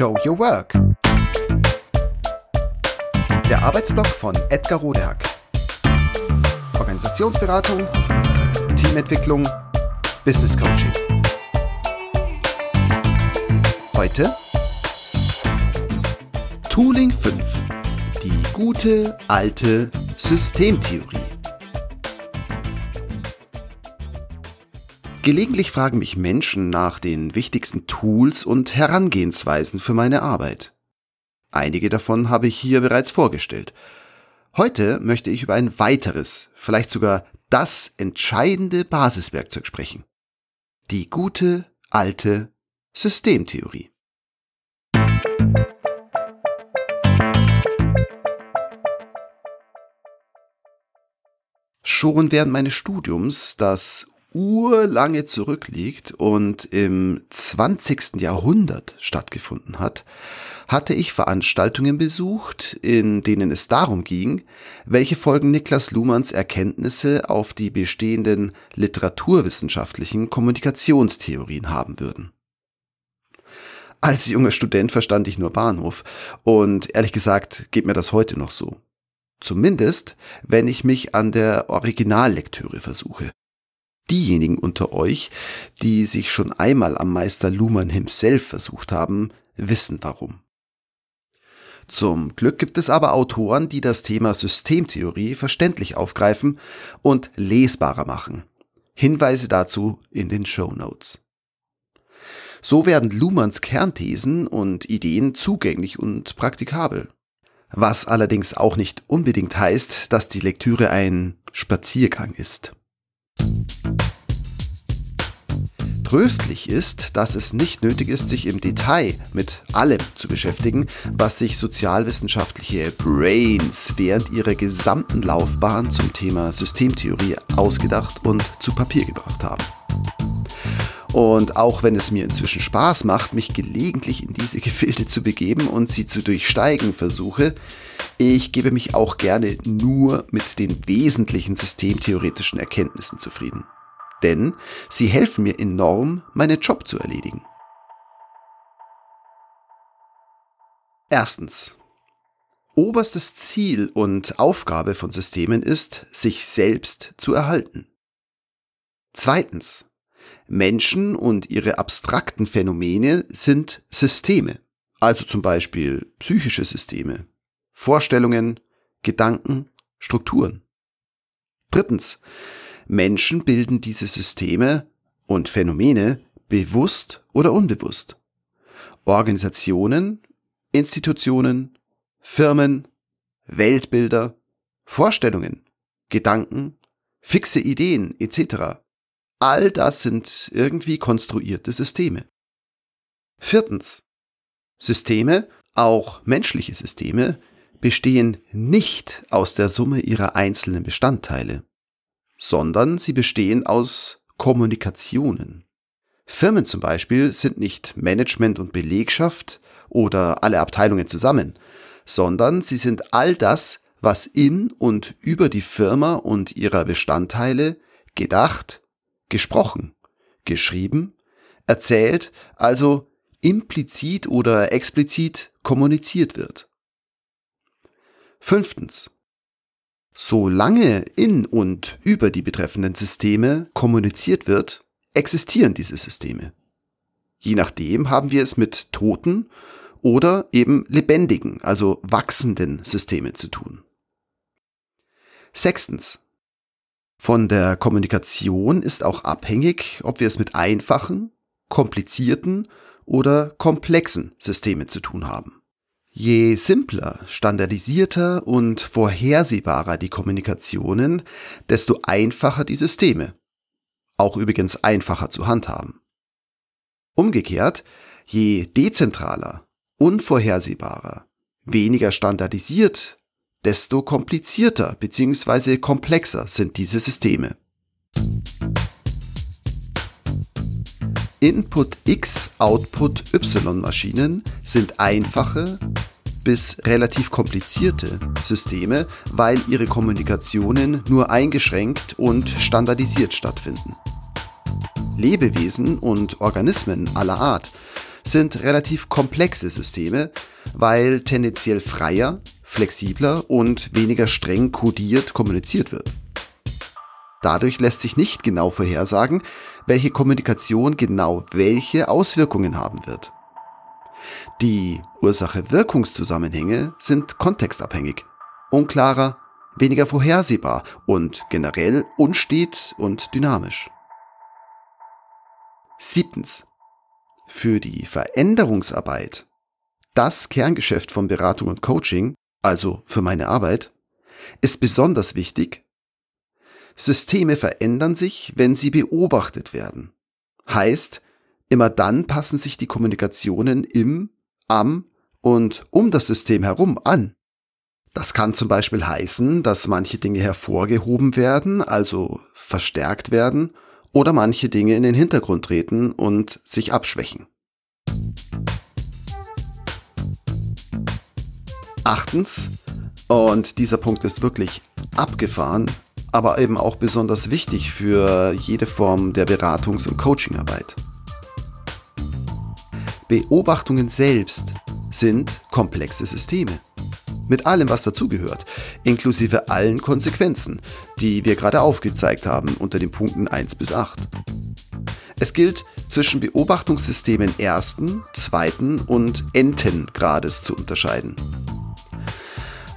Show Your Work. Der Arbeitsblock von Edgar Rodehack. Organisationsberatung, Teamentwicklung, Business Coaching. Heute Tooling 5. Die gute alte Systemtheorie. Gelegentlich fragen mich Menschen nach den wichtigsten Tools und Herangehensweisen für meine Arbeit. Einige davon habe ich hier bereits vorgestellt. Heute möchte ich über ein weiteres, vielleicht sogar das entscheidende Basiswerkzeug sprechen. Die gute alte Systemtheorie. Schon während meines Studiums, das urlange zurückliegt und im 20. Jahrhundert stattgefunden hat, hatte ich Veranstaltungen besucht, in denen es darum ging, welche Folgen Niklas Luhmanns Erkenntnisse auf die bestehenden literaturwissenschaftlichen Kommunikationstheorien haben würden. Als junger Student verstand ich nur Bahnhof und ehrlich gesagt geht mir das heute noch so. Zumindest, wenn ich mich an der Originallektüre versuche. Diejenigen unter euch, die sich schon einmal am Meister Luhmann himself versucht haben, wissen warum. Zum Glück gibt es aber Autoren, die das Thema Systemtheorie verständlich aufgreifen und lesbarer machen. Hinweise dazu in den Show Notes. So werden Luhmanns Kernthesen und Ideen zugänglich und praktikabel. Was allerdings auch nicht unbedingt heißt, dass die Lektüre ein Spaziergang ist. Tröstlich ist, dass es nicht nötig ist, sich im Detail mit allem zu beschäftigen, was sich sozialwissenschaftliche Brains während ihrer gesamten Laufbahn zum Thema Systemtheorie ausgedacht und zu Papier gebracht haben. Und auch wenn es mir inzwischen Spaß macht, mich gelegentlich in diese Gefilde zu begeben und sie zu durchsteigen versuche, ich gebe mich auch gerne nur mit den wesentlichen systemtheoretischen Erkenntnissen zufrieden. Denn sie helfen mir enorm, meinen Job zu erledigen. Erstens. Oberstes Ziel und Aufgabe von Systemen ist, sich selbst zu erhalten. Zweitens. Menschen und ihre abstrakten Phänomene sind Systeme, also zum Beispiel psychische Systeme, Vorstellungen, Gedanken, Strukturen. Drittens, Menschen bilden diese Systeme und Phänomene bewusst oder unbewusst. Organisationen, Institutionen, Firmen, Weltbilder, Vorstellungen, Gedanken, fixe Ideen etc. All das sind irgendwie konstruierte Systeme. Viertens. Systeme, auch menschliche Systeme, bestehen nicht aus der Summe ihrer einzelnen Bestandteile, sondern sie bestehen aus Kommunikationen. Firmen zum Beispiel sind nicht Management und Belegschaft oder alle Abteilungen zusammen, sondern sie sind all das, was in und über die Firma und ihrer Bestandteile gedacht, gesprochen, geschrieben, erzählt, also implizit oder explizit kommuniziert wird. Fünftens. Solange in und über die betreffenden Systeme kommuniziert wird, existieren diese Systeme. Je nachdem haben wir es mit toten oder eben lebendigen, also wachsenden Systemen zu tun. Sechstens. Von der Kommunikation ist auch abhängig, ob wir es mit einfachen, komplizierten oder komplexen Systemen zu tun haben. Je simpler, standardisierter und vorhersehbarer die Kommunikationen, desto einfacher die Systeme. Auch übrigens einfacher zu handhaben. Umgekehrt, je dezentraler, unvorhersehbarer, weniger standardisiert, desto komplizierter bzw. komplexer sind diese Systeme. Input X, Output Y Maschinen sind einfache bis relativ komplizierte Systeme, weil ihre Kommunikationen nur eingeschränkt und standardisiert stattfinden. Lebewesen und Organismen aller Art sind relativ komplexe Systeme, weil tendenziell freier, flexibler und weniger streng kodiert kommuniziert wird. Dadurch lässt sich nicht genau vorhersagen, welche Kommunikation genau welche Auswirkungen haben wird. Die Ursache-Wirkungszusammenhänge sind kontextabhängig, unklarer, weniger vorhersehbar und generell unstet und dynamisch. Siebtens. Für die Veränderungsarbeit, das Kerngeschäft von Beratung und Coaching, also für meine Arbeit, ist besonders wichtig, Systeme verändern sich, wenn sie beobachtet werden. Heißt, immer dann passen sich die Kommunikationen im, am und um das System herum an. Das kann zum Beispiel heißen, dass manche Dinge hervorgehoben werden, also verstärkt werden, oder manche Dinge in den Hintergrund treten und sich abschwächen. Achtens, und dieser Punkt ist wirklich abgefahren, aber eben auch besonders wichtig für jede Form der Beratungs- und Coachingarbeit. Beobachtungen selbst sind komplexe Systeme. Mit allem, was dazugehört, inklusive allen Konsequenzen, die wir gerade aufgezeigt haben unter den Punkten 1 bis 8. Es gilt, zwischen Beobachtungssystemen ersten, zweiten und enten Grades zu unterscheiden.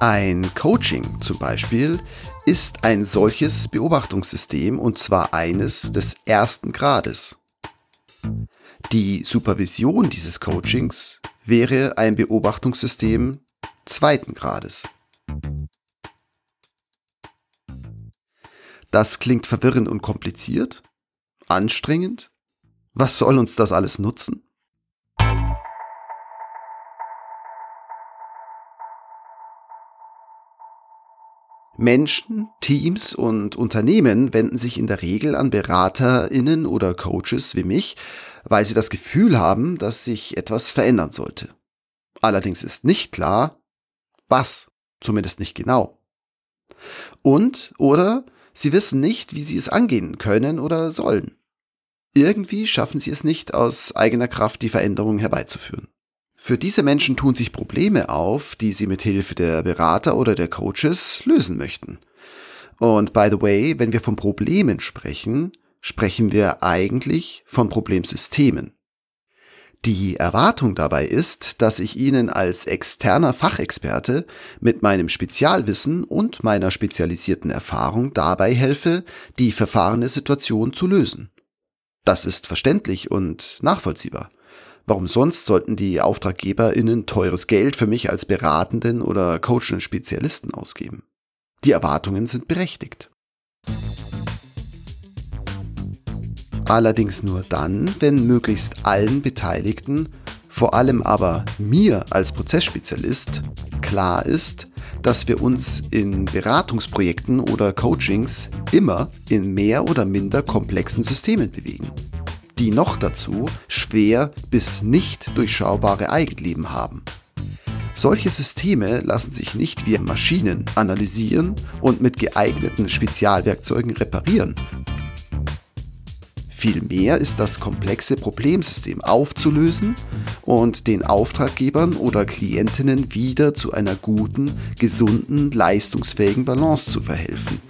Ein Coaching zum Beispiel ist ein solches Beobachtungssystem und zwar eines des ersten Grades. Die Supervision dieses Coachings wäre ein Beobachtungssystem zweiten Grades. Das klingt verwirrend und kompliziert? Anstrengend? Was soll uns das alles nutzen? Menschen, Teams und Unternehmen wenden sich in der Regel an Beraterinnen oder Coaches wie mich, weil sie das Gefühl haben, dass sich etwas verändern sollte. Allerdings ist nicht klar, was, zumindest nicht genau. Und oder sie wissen nicht, wie sie es angehen können oder sollen. Irgendwie schaffen sie es nicht, aus eigener Kraft die Veränderung herbeizuführen. Für diese Menschen tun sich Probleme auf, die sie mit Hilfe der Berater oder der Coaches lösen möchten. Und by the way, wenn wir von Problemen sprechen, sprechen wir eigentlich von Problemsystemen. Die Erwartung dabei ist, dass ich Ihnen als externer Fachexperte mit meinem Spezialwissen und meiner spezialisierten Erfahrung dabei helfe, die verfahrene Situation zu lösen. Das ist verständlich und nachvollziehbar. Warum sonst sollten die AuftraggeberInnen teures Geld für mich als beratenden oder coachenden Spezialisten ausgeben? Die Erwartungen sind berechtigt. Allerdings nur dann, wenn möglichst allen Beteiligten, vor allem aber mir als Prozessspezialist, klar ist, dass wir uns in Beratungsprojekten oder Coachings immer in mehr oder minder komplexen Systemen bewegen die noch dazu schwer bis nicht durchschaubare Eigenleben haben. Solche Systeme lassen sich nicht wie Maschinen analysieren und mit geeigneten Spezialwerkzeugen reparieren. Vielmehr ist das komplexe Problemsystem aufzulösen und den Auftraggebern oder Klientinnen wieder zu einer guten, gesunden, leistungsfähigen Balance zu verhelfen,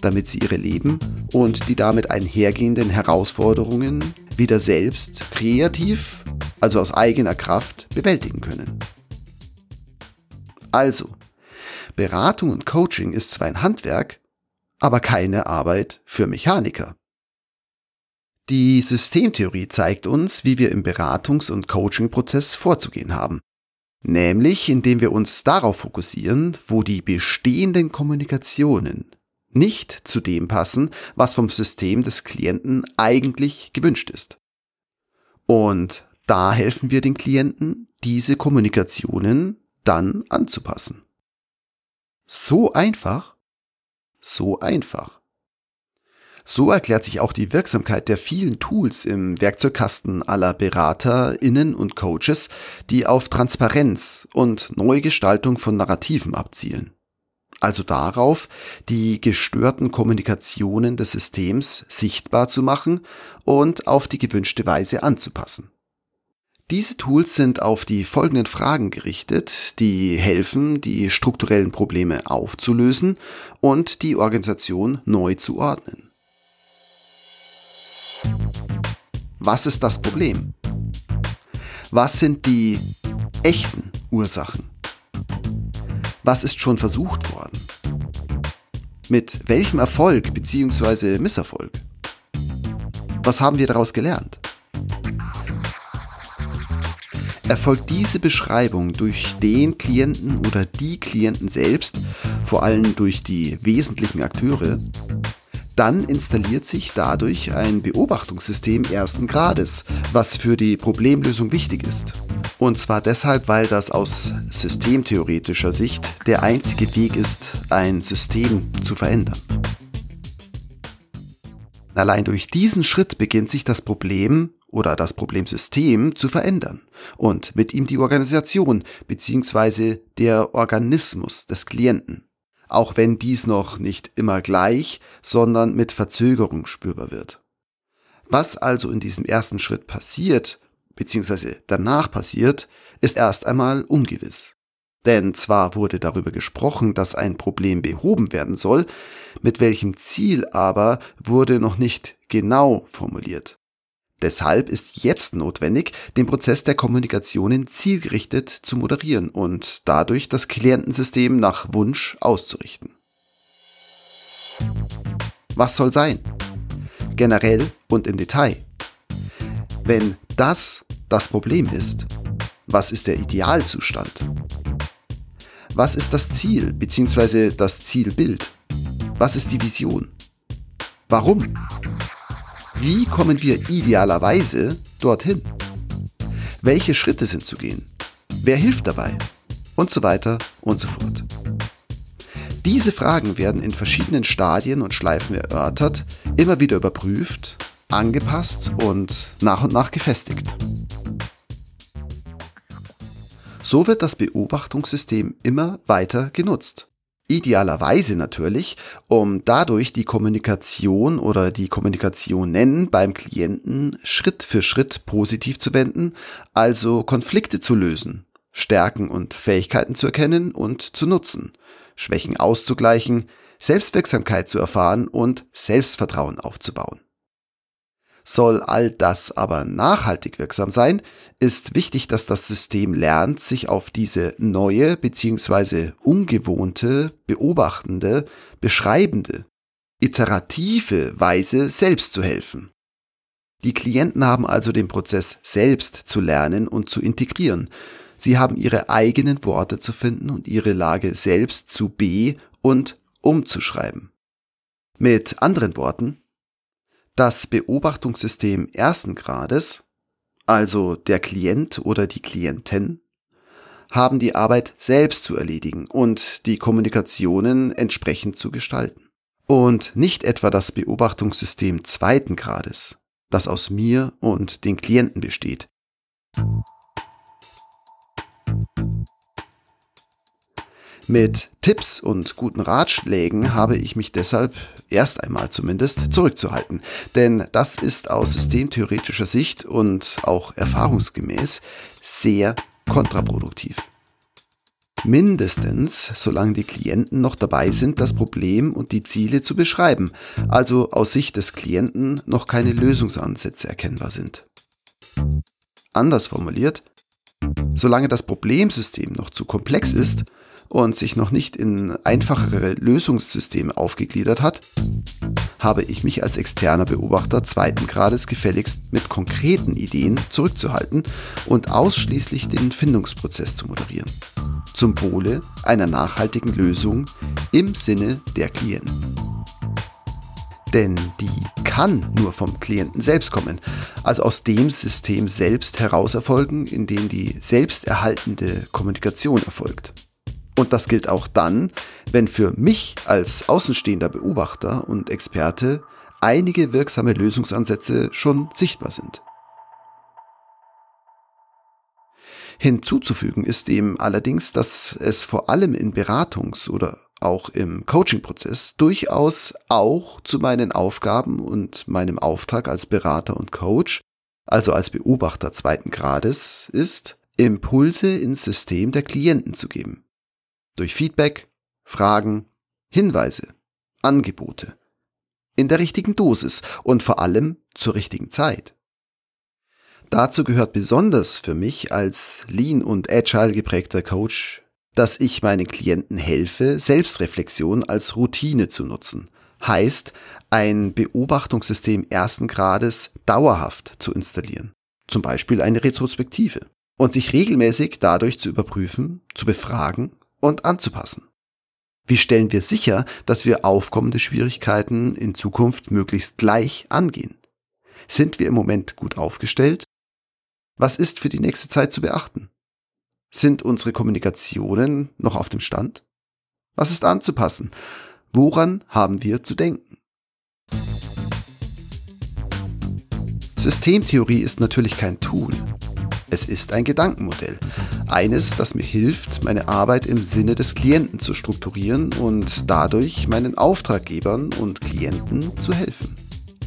damit sie ihre Leben und die damit einhergehenden Herausforderungen wieder selbst kreativ, also aus eigener Kraft, bewältigen können. Also, Beratung und Coaching ist zwar ein Handwerk, aber keine Arbeit für Mechaniker. Die Systemtheorie zeigt uns, wie wir im Beratungs- und Coachingprozess vorzugehen haben. Nämlich indem wir uns darauf fokussieren, wo die bestehenden Kommunikationen nicht zu dem passen, was vom System des Klienten eigentlich gewünscht ist. Und da helfen wir den Klienten, diese Kommunikationen dann anzupassen. So einfach, so einfach. So erklärt sich auch die Wirksamkeit der vielen Tools im Werkzeugkasten aller BeraterInnen und Coaches, die auf Transparenz und Neugestaltung von Narrativen abzielen also darauf, die gestörten Kommunikationen des Systems sichtbar zu machen und auf die gewünschte Weise anzupassen. Diese Tools sind auf die folgenden Fragen gerichtet, die helfen, die strukturellen Probleme aufzulösen und die Organisation neu zu ordnen. Was ist das Problem? Was sind die echten Ursachen? Was ist schon versucht worden? Mit welchem Erfolg bzw. Misserfolg? Was haben wir daraus gelernt? Erfolgt diese Beschreibung durch den Klienten oder die Klienten selbst, vor allem durch die wesentlichen Akteure, dann installiert sich dadurch ein Beobachtungssystem ersten Grades, was für die Problemlösung wichtig ist. Und zwar deshalb, weil das aus systemtheoretischer Sicht der einzige Weg ist, ein System zu verändern. Allein durch diesen Schritt beginnt sich das Problem oder das Problemsystem zu verändern und mit ihm die Organisation bzw. der Organismus des Klienten auch wenn dies noch nicht immer gleich, sondern mit Verzögerung spürbar wird. Was also in diesem ersten Schritt passiert, beziehungsweise danach passiert, ist erst einmal ungewiss. Denn zwar wurde darüber gesprochen, dass ein Problem behoben werden soll, mit welchem Ziel aber wurde noch nicht genau formuliert. Deshalb ist jetzt notwendig, den Prozess der Kommunikationen zielgerichtet zu moderieren und dadurch das Klientensystem nach Wunsch auszurichten. Was soll sein? Generell und im Detail. Wenn das das Problem ist, was ist der Idealzustand? Was ist das Ziel bzw. das Zielbild? Was ist die Vision? Warum? Wie kommen wir idealerweise dorthin? Welche Schritte sind zu gehen? Wer hilft dabei? Und so weiter und so fort. Diese Fragen werden in verschiedenen Stadien und Schleifen erörtert, immer wieder überprüft, angepasst und nach und nach gefestigt. So wird das Beobachtungssystem immer weiter genutzt. Idealerweise natürlich, um dadurch die Kommunikation oder die Kommunikationen beim Klienten Schritt für Schritt positiv zu wenden, also Konflikte zu lösen, Stärken und Fähigkeiten zu erkennen und zu nutzen, Schwächen auszugleichen, Selbstwirksamkeit zu erfahren und Selbstvertrauen aufzubauen. Soll all das aber nachhaltig wirksam sein, ist wichtig, dass das System lernt, sich auf diese neue bzw. ungewohnte, beobachtende, beschreibende, iterative Weise selbst zu helfen. Die Klienten haben also den Prozess selbst zu lernen und zu integrieren. Sie haben ihre eigenen Worte zu finden und ihre Lage selbst zu be- und umzuschreiben. Mit anderen Worten, das Beobachtungssystem ersten Grades, also der Klient oder die Klientin, haben die Arbeit selbst zu erledigen und die Kommunikationen entsprechend zu gestalten. Und nicht etwa das Beobachtungssystem zweiten Grades, das aus mir und den Klienten besteht. Mit Tipps und guten Ratschlägen habe ich mich deshalb erst einmal zumindest zurückzuhalten, denn das ist aus systemtheoretischer Sicht und auch erfahrungsgemäß sehr kontraproduktiv. Mindestens, solange die Klienten noch dabei sind, das Problem und die Ziele zu beschreiben, also aus Sicht des Klienten noch keine Lösungsansätze erkennbar sind. Anders formuliert, solange das Problemsystem noch zu komplex ist, und sich noch nicht in einfachere Lösungssysteme aufgegliedert hat, habe ich mich als externer Beobachter zweiten Grades gefälligst mit konkreten Ideen zurückzuhalten und ausschließlich den Findungsprozess zu moderieren. Zum Pole einer nachhaltigen Lösung im Sinne der Klienten. Denn die kann nur vom Klienten selbst kommen, also aus dem System selbst heraus erfolgen, in dem die selbsterhaltende Kommunikation erfolgt. Und das gilt auch dann, wenn für mich als außenstehender Beobachter und Experte einige wirksame Lösungsansätze schon sichtbar sind. Hinzuzufügen ist dem allerdings, dass es vor allem in Beratungs- oder auch im Coaching-Prozess durchaus auch zu meinen Aufgaben und meinem Auftrag als Berater und Coach also als Beobachter zweiten Grades, ist, Impulse ins System der Klienten zu geben. Durch Feedback, Fragen, Hinweise, Angebote. In der richtigen Dosis und vor allem zur richtigen Zeit. Dazu gehört besonders für mich als Lean und Agile geprägter Coach, dass ich meinen Klienten helfe, Selbstreflexion als Routine zu nutzen. Heißt, ein Beobachtungssystem ersten Grades dauerhaft zu installieren. Zum Beispiel eine Retrospektive. Und sich regelmäßig dadurch zu überprüfen, zu befragen und anzupassen. Wie stellen wir sicher, dass wir aufkommende Schwierigkeiten in Zukunft möglichst gleich angehen? Sind wir im Moment gut aufgestellt? Was ist für die nächste Zeit zu beachten? Sind unsere Kommunikationen noch auf dem Stand? Was ist anzupassen? Woran haben wir zu denken? Systemtheorie ist natürlich kein Tool. Es ist ein Gedankenmodell. Eines, das mir hilft, meine Arbeit im Sinne des Klienten zu strukturieren und dadurch meinen Auftraggebern und Klienten zu helfen.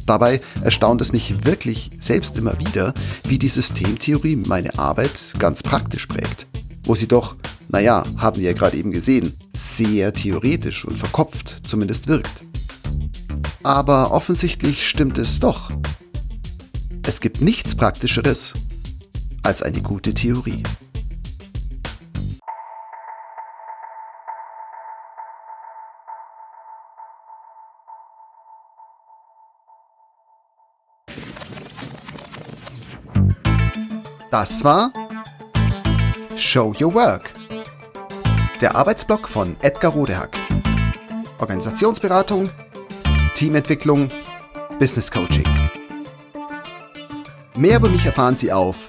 Dabei erstaunt es mich wirklich selbst immer wieder, wie die Systemtheorie meine Arbeit ganz praktisch prägt. Wo sie doch, naja, haben wir ja gerade eben gesehen, sehr theoretisch und verkopft zumindest wirkt. Aber offensichtlich stimmt es doch. Es gibt nichts Praktischeres als eine gute Theorie. Das war Show Your Work. Der Arbeitsblock von Edgar Rodehack. Organisationsberatung, Teamentwicklung, Business Coaching. Mehr über mich erfahren Sie auf